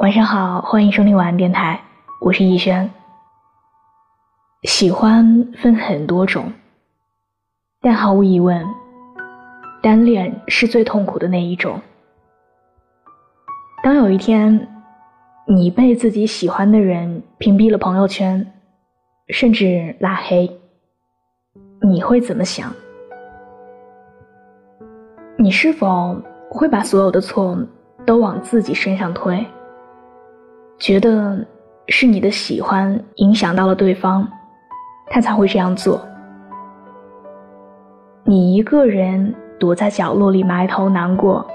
晚上好，欢迎收听晚安电台，我是逸轩。喜欢分很多种，但毫无疑问，单恋是最痛苦的那一种。当有一天，你被自己喜欢的人屏蔽了朋友圈，甚至拉黑，你会怎么想？你是否会把所有的错都往自己身上推？觉得是你的喜欢影响到了对方，他才会这样做。你一个人躲在角落里埋头难过，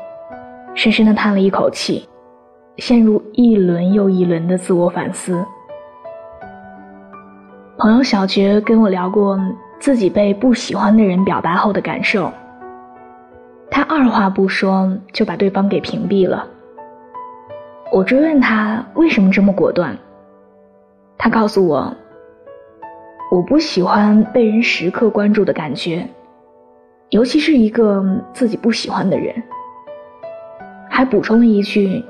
深深的叹了一口气，陷入一轮又一轮的自我反思。朋友小觉跟我聊过自己被不喜欢的人表白后的感受，他二话不说就把对方给屏蔽了。我追问他为什么这么果断，他告诉我：“我不喜欢被人时刻关注的感觉，尤其是一个自己不喜欢的人。”还补充了一句：“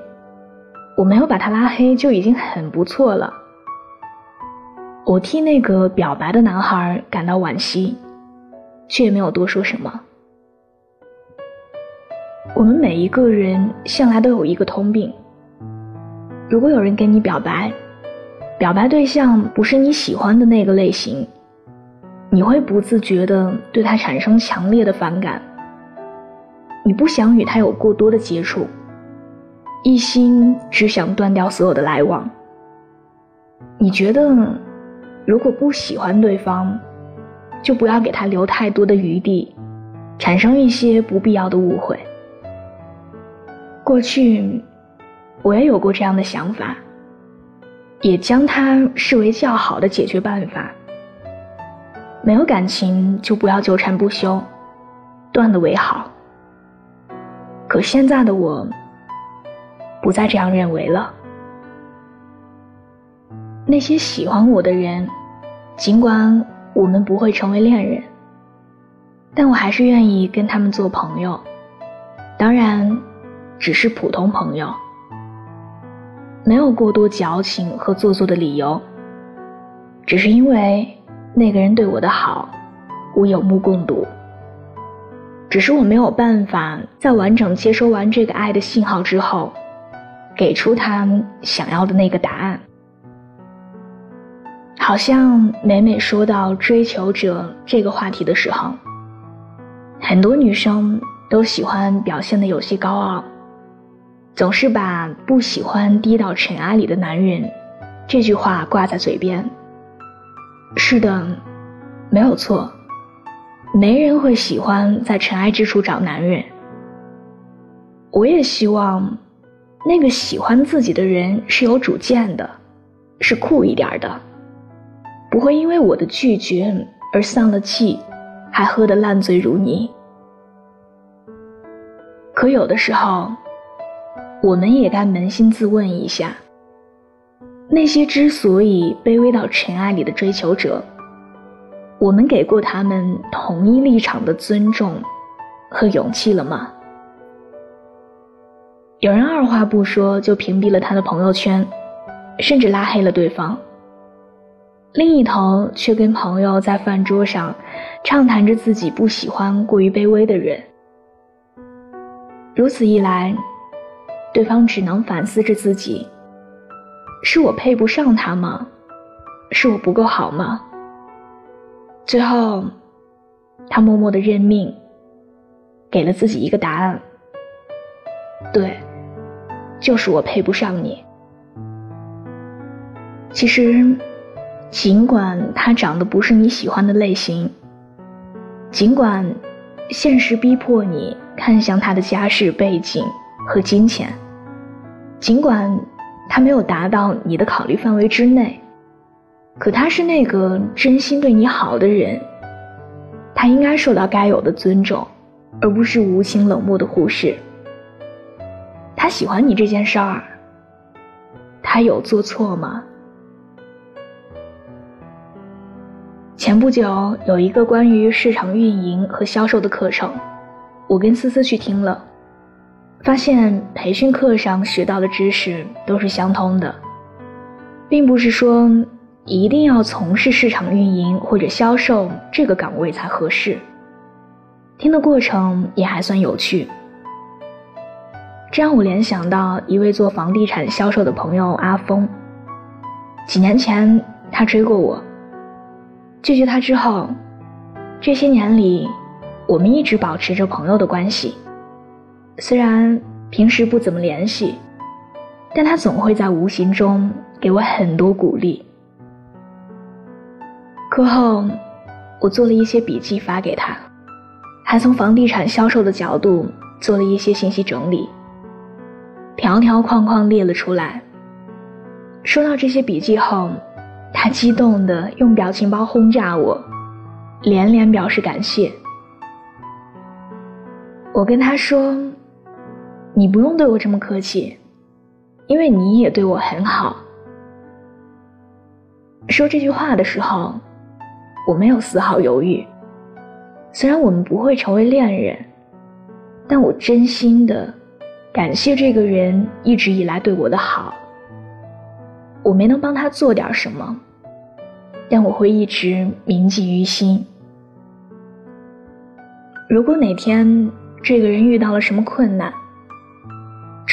我没有把他拉黑就已经很不错了。”我替那个表白的男孩感到惋惜，却也没有多说什么。我们每一个人向来都有一个通病。如果有人跟你表白，表白对象不是你喜欢的那个类型，你会不自觉的对他产生强烈的反感。你不想与他有过多的接触，一心只想断掉所有的来往。你觉得，如果不喜欢对方，就不要给他留太多的余地，产生一些不必要的误会。过去。我也有过这样的想法，也将它视为较好的解决办法。没有感情就不要纠缠不休，断了为好。可现在的我，不再这样认为了。那些喜欢我的人，尽管我们不会成为恋人，但我还是愿意跟他们做朋友，当然，只是普通朋友。没有过多矫情和做作的理由，只是因为那个人对我的好，我有目共睹。只是我没有办法在完整接收完这个爱的信号之后，给出他想要的那个答案。好像每每说到追求者这个话题的时候，很多女生都喜欢表现的有些高傲。总是把不喜欢低到尘埃里的男人这句话挂在嘴边。是的，没有错，没人会喜欢在尘埃之处找男人。我也希望那个喜欢自己的人是有主见的，是酷一点的，不会因为我的拒绝而丧了气，还喝得烂醉如泥。可有的时候。我们也该扪心自问一下：那些之所以卑微到尘埃里的追求者，我们给过他们同一立场的尊重和勇气了吗？有人二话不说就屏蔽了他的朋友圈，甚至拉黑了对方；另一头却跟朋友在饭桌上畅谈着自己不喜欢过于卑微的人。如此一来。对方只能反思着自己：是我配不上他吗？是我不够好吗？最后，他默默的认命，给了自己一个答案：对，就是我配不上你。其实，尽管他长得不是你喜欢的类型，尽管现实逼迫你看向他的家世背景和金钱。尽管他没有达到你的考虑范围之内，可他是那个真心对你好的人，他应该受到该有的尊重，而不是无情冷漠的忽视。他喜欢你这件事儿，他有做错吗？前不久有一个关于市场运营和销售的课程，我跟思思去听了。发现培训课上学到的知识都是相通的，并不是说一定要从事市场运营或者销售这个岗位才合适。听的过程也还算有趣，这让我联想到一位做房地产销售的朋友阿峰。几年前他追过我，拒绝他之后，这些年里我们一直保持着朋友的关系。虽然平时不怎么联系，但他总会在无形中给我很多鼓励。课后，我做了一些笔记发给他。还从房地产销售的角度做了一些信息整理，条条框框列了出来。收到这些笔记后，他激动地用表情包轰炸我，连连表示感谢。我跟他说：“你不用对我这么客气，因为你也对我很好。”说这句话的时候，我没有丝毫犹豫。虽然我们不会成为恋人，但我真心的感谢这个人一直以来对我的好。我没能帮他做点什么，但我会一直铭记于心。如果哪天这个人遇到了什么困难，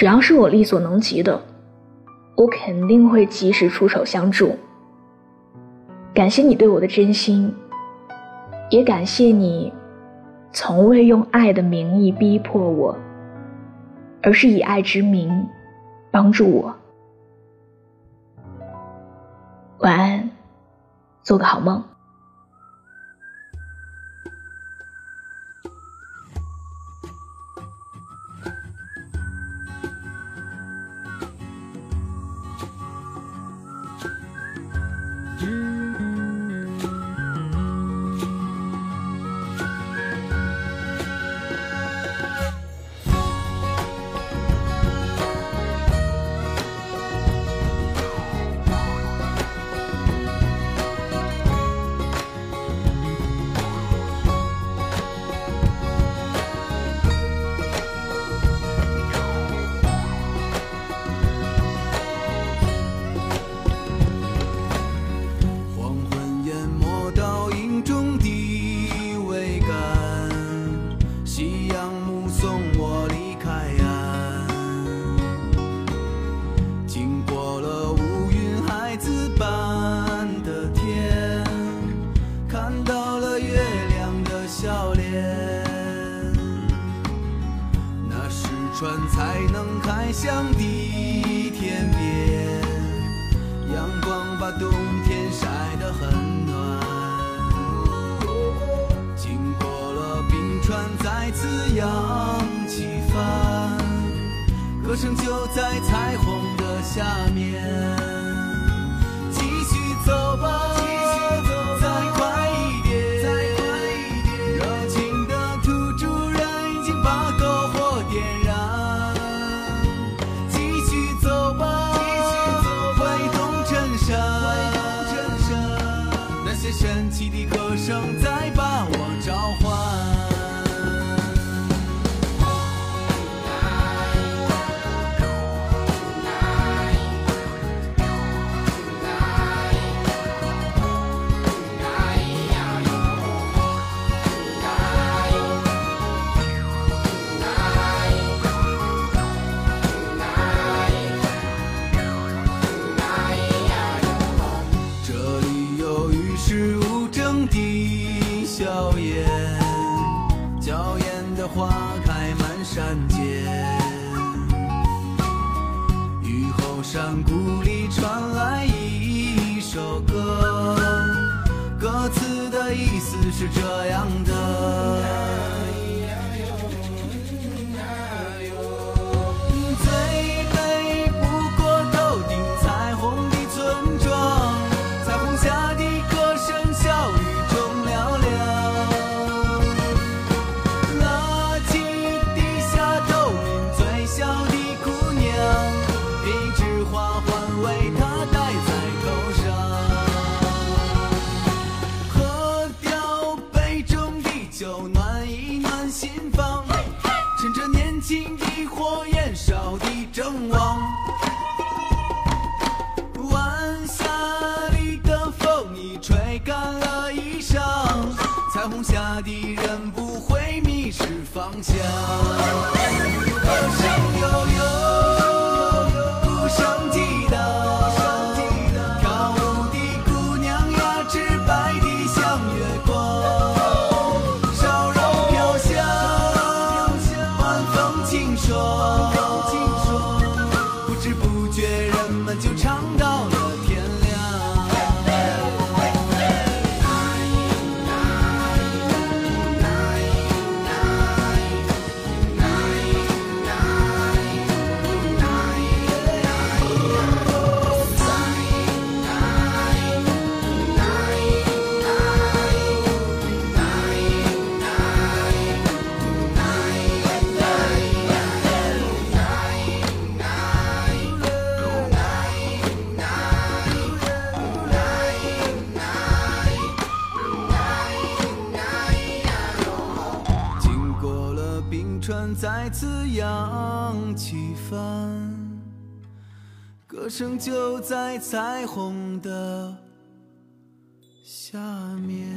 只要是我力所能及的，我肯定会及时出手相助。感谢你对我的真心。也感谢你，从未用爱的名义逼迫我，而是以爱之名帮助我。晚安，做个好梦。船才能开向地天边，阳光把冬天晒得很暖。经过了冰川，再次扬起帆，歌声就在彩虹的下面。的意思是这样的。方向，歌声悠悠，鼓声激荡，跳舞的姑娘，白的像月光，冰川再次扬起帆歌声就在彩虹的下面